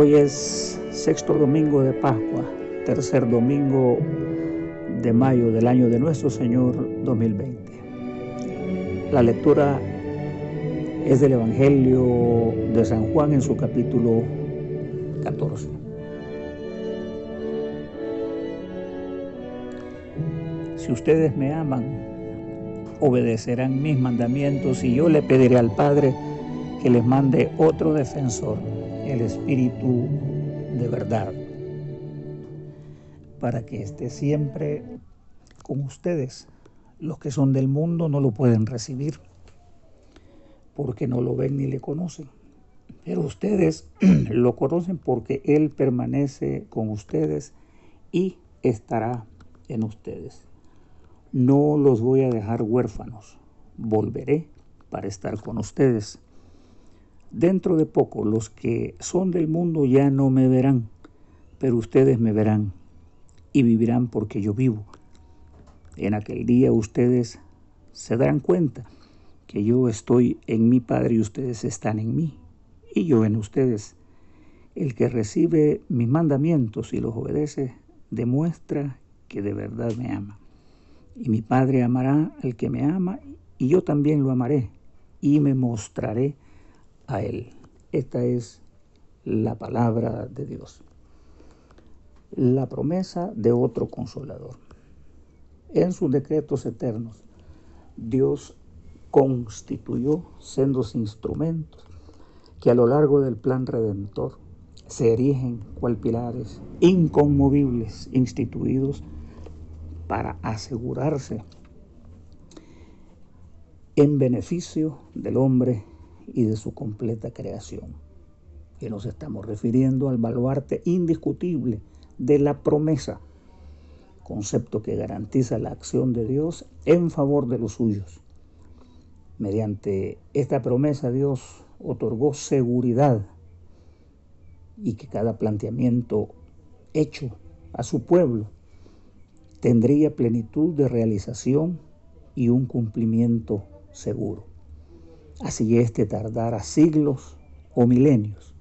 Hoy es sexto domingo de Pascua, tercer domingo de mayo del año de nuestro Señor 2020. La lectura es del Evangelio de San Juan en su capítulo 14. Si ustedes me aman, obedecerán mis mandamientos y yo le pediré al Padre que les mande otro defensor, el Espíritu de verdad, para que esté siempre con ustedes. Los que son del mundo no lo pueden recibir porque no lo ven ni le conocen. Pero ustedes lo conocen porque Él permanece con ustedes y estará en ustedes. No los voy a dejar huérfanos, volveré para estar con ustedes. Dentro de poco los que son del mundo ya no me verán, pero ustedes me verán y vivirán porque yo vivo. En aquel día ustedes se darán cuenta que yo estoy en mi Padre y ustedes están en mí y yo en ustedes. El que recibe mis mandamientos y los obedece demuestra que de verdad me ama. Y mi Padre amará al que me ama, y yo también lo amaré, y me mostraré a Él. Esta es la palabra de Dios. La promesa de otro consolador. En sus decretos eternos, Dios constituyó sendos instrumentos que a lo largo del plan redentor se erigen cual pilares inconmovibles instituidos para asegurarse en beneficio del hombre y de su completa creación. Que nos estamos refiriendo al baluarte indiscutible de la promesa, concepto que garantiza la acción de Dios en favor de los suyos. Mediante esta promesa Dios otorgó seguridad y que cada planteamiento hecho a su pueblo tendría plenitud de realización y un cumplimiento seguro. Así este tardara siglos o milenios.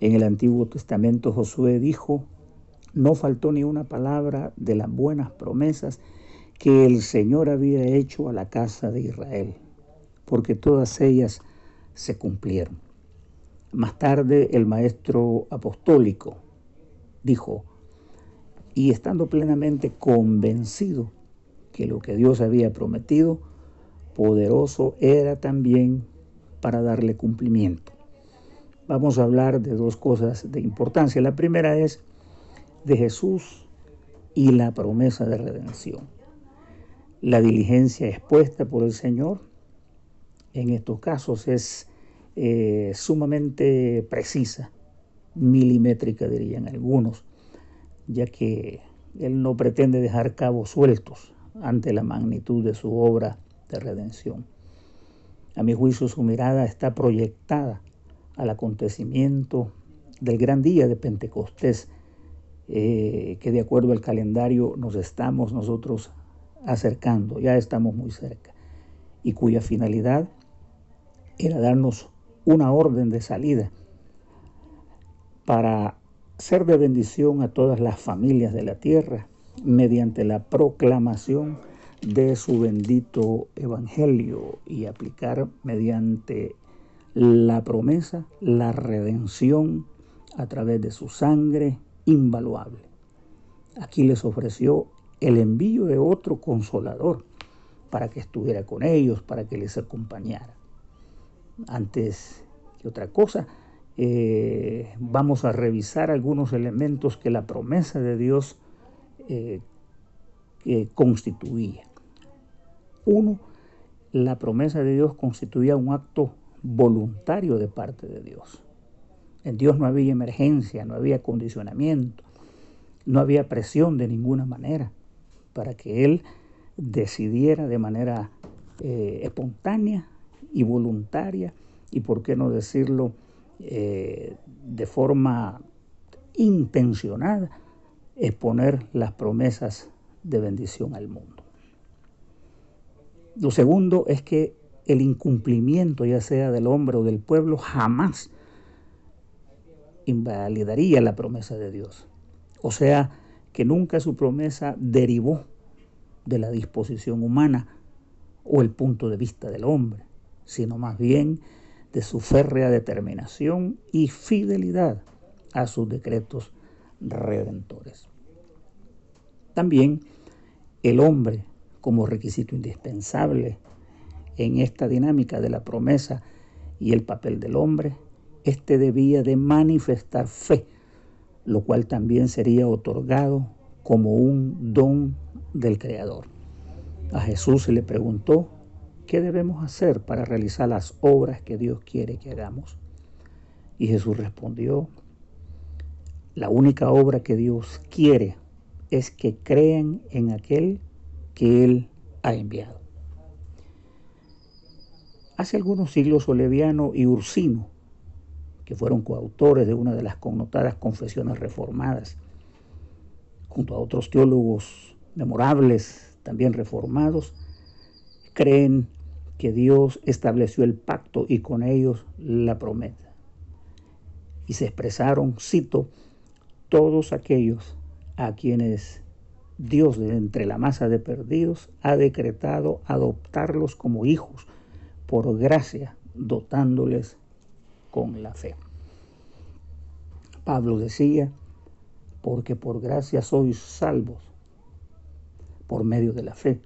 En el Antiguo Testamento Josué dijo, no faltó ni una palabra de las buenas promesas que el Señor había hecho a la casa de Israel, porque todas ellas se cumplieron. Más tarde el maestro apostólico dijo, y estando plenamente convencido que lo que Dios había prometido, poderoso era también para darle cumplimiento. Vamos a hablar de dos cosas de importancia. La primera es de Jesús y la promesa de redención. La diligencia expuesta por el Señor en estos casos es eh, sumamente precisa, milimétrica dirían algunos ya que Él no pretende dejar cabos sueltos ante la magnitud de su obra de redención. A mi juicio su mirada está proyectada al acontecimiento del gran día de Pentecostés, eh, que de acuerdo al calendario nos estamos nosotros acercando, ya estamos muy cerca, y cuya finalidad era darnos una orden de salida para ser de bendición a todas las familias de la tierra mediante la proclamación de su bendito evangelio y aplicar mediante la promesa la redención a través de su sangre invaluable. Aquí les ofreció el envío de otro consolador para que estuviera con ellos, para que les acompañara. Antes que otra cosa, eh, vamos a revisar algunos elementos que la promesa de Dios eh, constituía. Uno, la promesa de Dios constituía un acto voluntario de parte de Dios. En Dios no había emergencia, no había condicionamiento, no había presión de ninguna manera para que Él decidiera de manera eh, espontánea y voluntaria y, por qué no decirlo, eh, de forma intencionada exponer las promesas de bendición al mundo. Lo segundo es que el incumplimiento, ya sea del hombre o del pueblo, jamás invalidaría la promesa de Dios. O sea, que nunca su promesa derivó de la disposición humana o el punto de vista del hombre, sino más bien de su férrea determinación y fidelidad a sus decretos redentores. También el hombre, como requisito indispensable en esta dinámica de la promesa y el papel del hombre, éste debía de manifestar fe, lo cual también sería otorgado como un don del Creador. A Jesús se le preguntó, ¿qué debemos hacer para realizar las obras que Dios quiere que hagamos? Y Jesús respondió, la única obra que Dios quiere es que crean en aquel que Él ha enviado. Hace algunos siglos Oleviano y Ursino, que fueron coautores de una de las connotadas confesiones reformadas, junto a otros teólogos memorables, también reformados, creen que Dios estableció el pacto y con ellos la promesa. Y se expresaron, cito, todos aquellos a quienes Dios de entre la masa de perdidos ha decretado adoptarlos como hijos por gracia, dotándoles con la fe. Pablo decía, porque por gracia sois salvos por medio de la fe.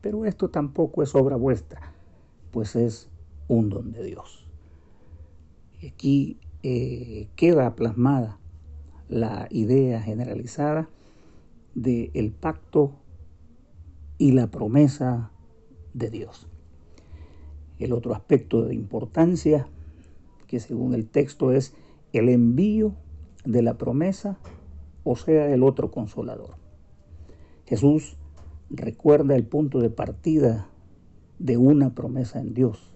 Pero esto tampoco es obra vuestra, pues es un don de Dios. Y aquí eh, queda plasmada la idea generalizada del pacto y la promesa de Dios. El otro aspecto de importancia, que según el texto es el envío de la promesa, o sea, el otro consolador. Jesús recuerda el punto de partida de una promesa en Dios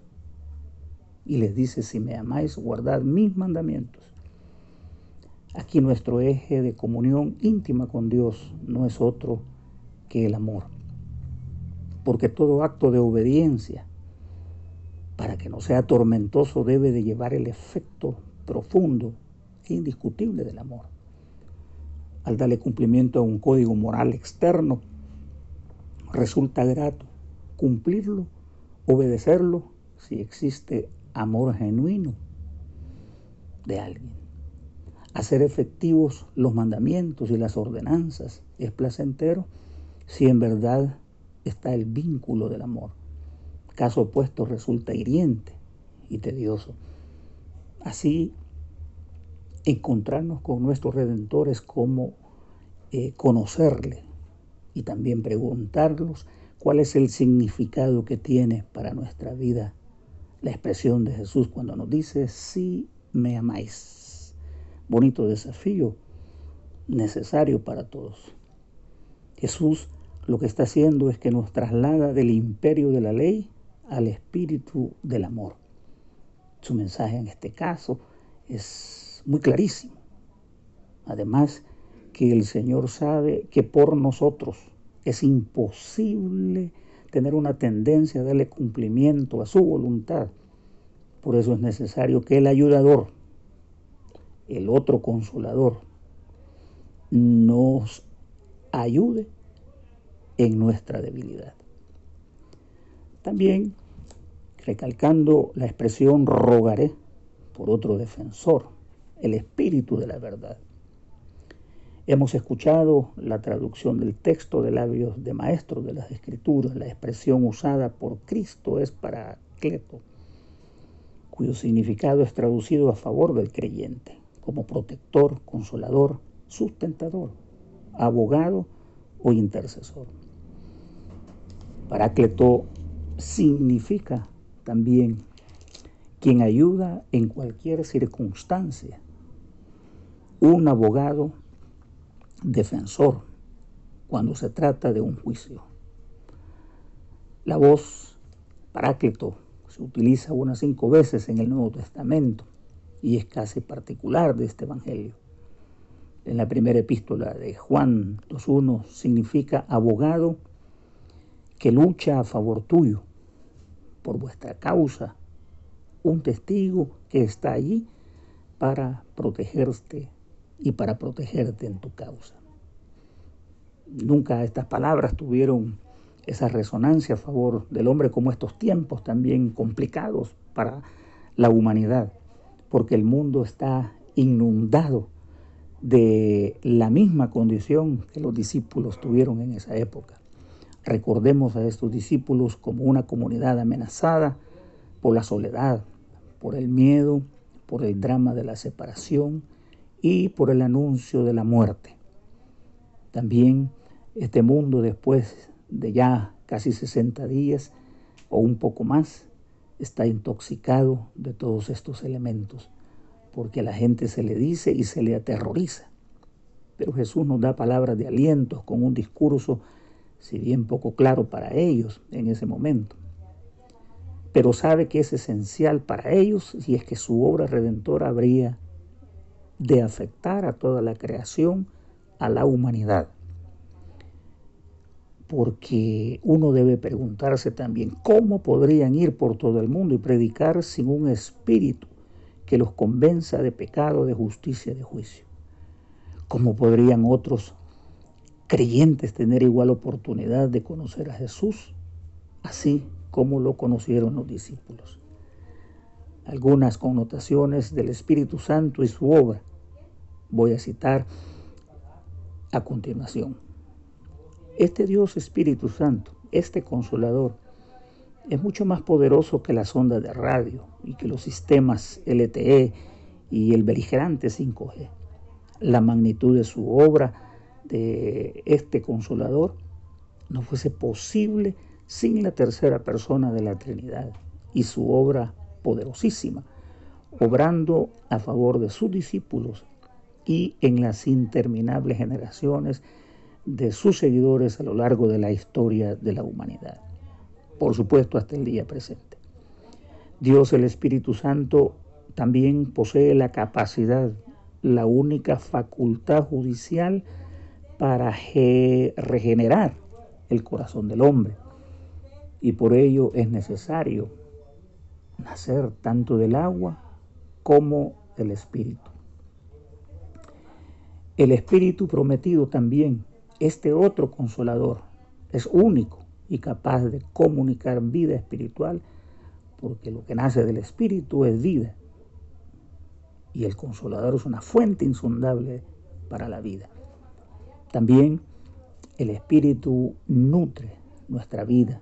y les dice, si me amáis, guardad mis mandamientos. Aquí nuestro eje de comunión íntima con Dios no es otro que el amor, porque todo acto de obediencia para que no sea tormentoso, debe de llevar el efecto profundo e indiscutible del amor. Al darle cumplimiento a un código moral externo, resulta grato cumplirlo, obedecerlo, si existe amor genuino de alguien. Hacer efectivos los mandamientos y las ordenanzas es placentero si en verdad está el vínculo del amor. Caso opuesto resulta hiriente y tedioso. Así, encontrarnos con nuestro Redentor es como eh, conocerle y también preguntarlos cuál es el significado que tiene para nuestra vida la expresión de Jesús cuando nos dice, sí me amáis. Bonito desafío, necesario para todos. Jesús lo que está haciendo es que nos traslada del imperio de la ley al espíritu del amor. Su mensaje en este caso es muy clarísimo. Además que el Señor sabe que por nosotros es imposible tener una tendencia a darle cumplimiento a su voluntad. Por eso es necesario que el ayudador, el otro consolador, nos ayude en nuestra debilidad. También recalcando la expresión rogaré por otro defensor, el espíritu de la verdad. Hemos escuchado la traducción del texto de labios de maestros de las escrituras. La expresión usada por Cristo es para Cleto, cuyo significado es traducido a favor del creyente, como protector, consolador, sustentador, abogado o intercesor. Parácleto significa también quien ayuda en cualquier circunstancia. Un abogado defensor cuando se trata de un juicio. La voz paráclito se utiliza unas cinco veces en el Nuevo Testamento y es casi particular de este Evangelio. En la primera epístola de Juan 2.1 significa abogado que lucha a favor tuyo por vuestra causa, un testigo que está allí para protegerte y para protegerte en tu causa. Nunca estas palabras tuvieron esa resonancia a favor del hombre como estos tiempos también complicados para la humanidad, porque el mundo está inundado de la misma condición que los discípulos tuvieron en esa época. Recordemos a estos discípulos como una comunidad amenazada por la soledad, por el miedo, por el drama de la separación y por el anuncio de la muerte. También este mundo después de ya casi 60 días o un poco más está intoxicado de todos estos elementos, porque a la gente se le dice y se le aterroriza. Pero Jesús nos da palabras de aliento con un discurso, si bien poco claro para ellos en ese momento, pero sabe que es esencial para ellos si es que su obra redentora habría de afectar a toda la creación, a la humanidad. Porque uno debe preguntarse también cómo podrían ir por todo el mundo y predicar sin un espíritu que los convenza de pecado, de justicia, de juicio. ¿Cómo podrían otros creyentes tener igual oportunidad de conocer a Jesús? Así como lo conocieron los discípulos. Algunas connotaciones del Espíritu Santo y su obra voy a citar a continuación. Este Dios Espíritu Santo, este consolador, es mucho más poderoso que las ondas de radio y que los sistemas LTE y el beligerante 5G. La magnitud de su obra, de este consolador, no fuese posible sin la tercera persona de la Trinidad y su obra poderosísima, obrando a favor de sus discípulos y en las interminables generaciones de sus seguidores a lo largo de la historia de la humanidad. Por supuesto, hasta el día presente. Dios el Espíritu Santo también posee la capacidad, la única facultad judicial para regenerar el corazón del hombre y por ello es necesario nacer tanto del agua como del Espíritu. El Espíritu prometido también, este otro consolador, es único y capaz de comunicar vida espiritual, porque lo que nace del Espíritu es vida. Y el consolador es una fuente insondable para la vida. También el Espíritu nutre nuestra vida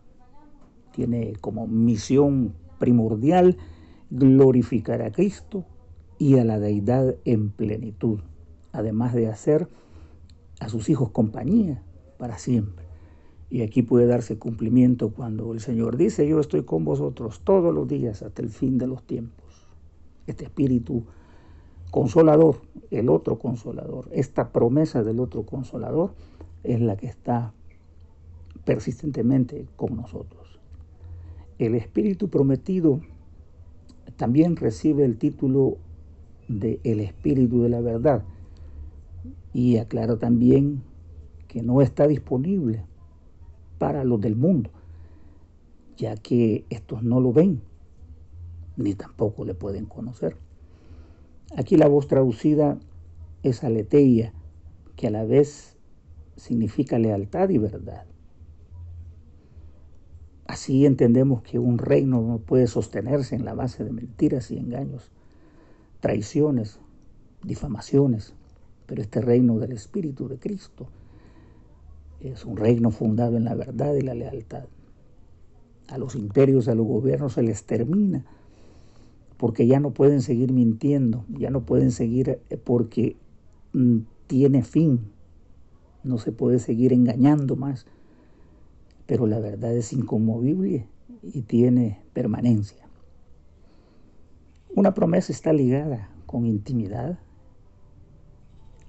tiene como misión primordial glorificar a Cristo y a la deidad en plenitud, además de hacer a sus hijos compañía para siempre. Y aquí puede darse cumplimiento cuando el Señor dice, yo estoy con vosotros todos los días hasta el fin de los tiempos. Este espíritu consolador, el otro consolador, esta promesa del otro consolador es la que está persistentemente con nosotros. El Espíritu prometido también recibe el título de el Espíritu de la verdad y aclara también que no está disponible para los del mundo, ya que estos no lo ven ni tampoco le pueden conocer. Aquí la voz traducida es aleteia, que a la vez significa lealtad y verdad. Así entendemos que un reino no puede sostenerse en la base de mentiras y engaños, traiciones, difamaciones, pero este reino del Espíritu de Cristo es un reino fundado en la verdad y la lealtad. A los imperios, a los gobiernos se les termina porque ya no pueden seguir mintiendo, ya no pueden seguir eh, porque mm, tiene fin, no se puede seguir engañando más pero la verdad es inconmovible y tiene permanencia. Una promesa está ligada con intimidad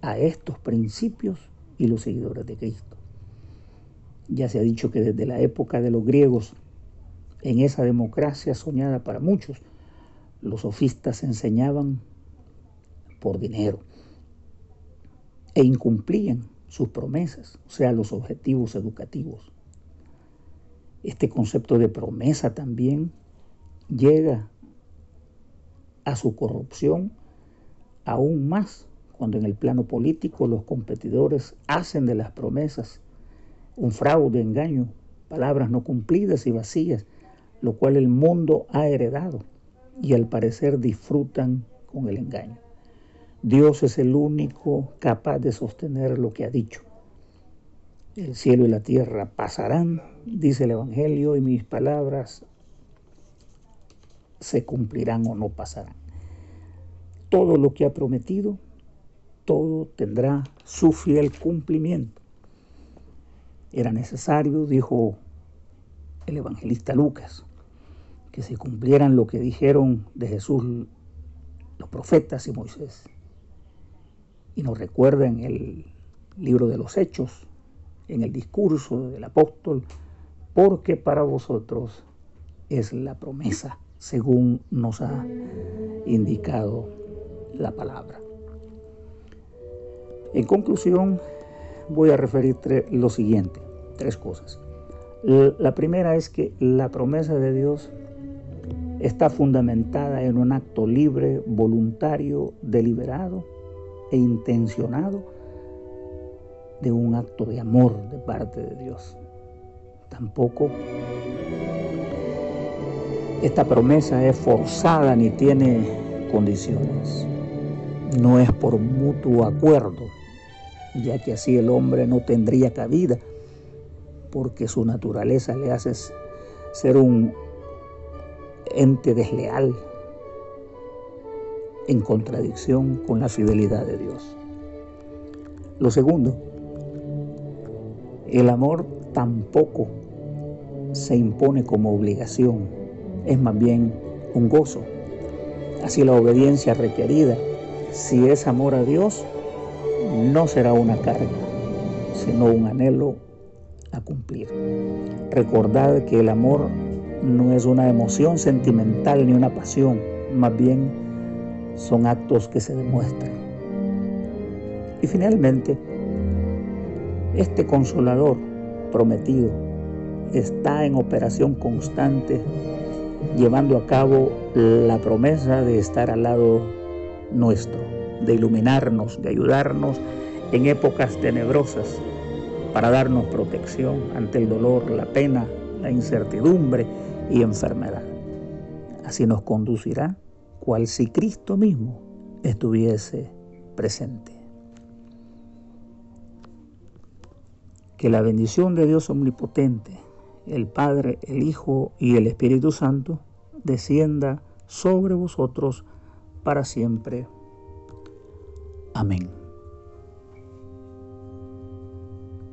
a estos principios y los seguidores de Cristo. Ya se ha dicho que desde la época de los griegos, en esa democracia soñada para muchos, los sofistas enseñaban por dinero e incumplían sus promesas, o sea, los objetivos educativos. Este concepto de promesa también llega a su corrupción aún más cuando en el plano político los competidores hacen de las promesas un fraude, engaño, palabras no cumplidas y vacías, lo cual el mundo ha heredado y al parecer disfrutan con el engaño. Dios es el único capaz de sostener lo que ha dicho. El cielo y la tierra pasarán, dice el Evangelio, y mis palabras se cumplirán o no pasarán. Todo lo que ha prometido, todo tendrá su fiel cumplimiento. Era necesario, dijo el evangelista Lucas, que se cumplieran lo que dijeron de Jesús los profetas y Moisés. Y nos recuerda en el libro de los Hechos, en el discurso del apóstol, porque para vosotros es la promesa, según nos ha indicado la palabra. En conclusión, voy a referir lo siguiente, tres cosas. La primera es que la promesa de Dios está fundamentada en un acto libre, voluntario, deliberado e intencionado de un acto de amor de parte de Dios. Tampoco esta promesa es forzada ni tiene condiciones. No es por mutuo acuerdo, ya que así el hombre no tendría cabida, porque su naturaleza le hace ser un ente desleal en contradicción con la fidelidad de Dios. Lo segundo, el amor tampoco se impone como obligación, es más bien un gozo. Así la obediencia requerida, si es amor a Dios, no será una carga, sino un anhelo a cumplir. Recordad que el amor no es una emoción sentimental ni una pasión, más bien son actos que se demuestran. Y finalmente, este consolador prometido está en operación constante, llevando a cabo la promesa de estar al lado nuestro, de iluminarnos, de ayudarnos en épocas tenebrosas, para darnos protección ante el dolor, la pena, la incertidumbre y enfermedad. Así nos conducirá cual si Cristo mismo estuviese presente. Que la bendición de Dios omnipotente, el Padre, el Hijo y el Espíritu Santo, descienda sobre vosotros para siempre. Amen.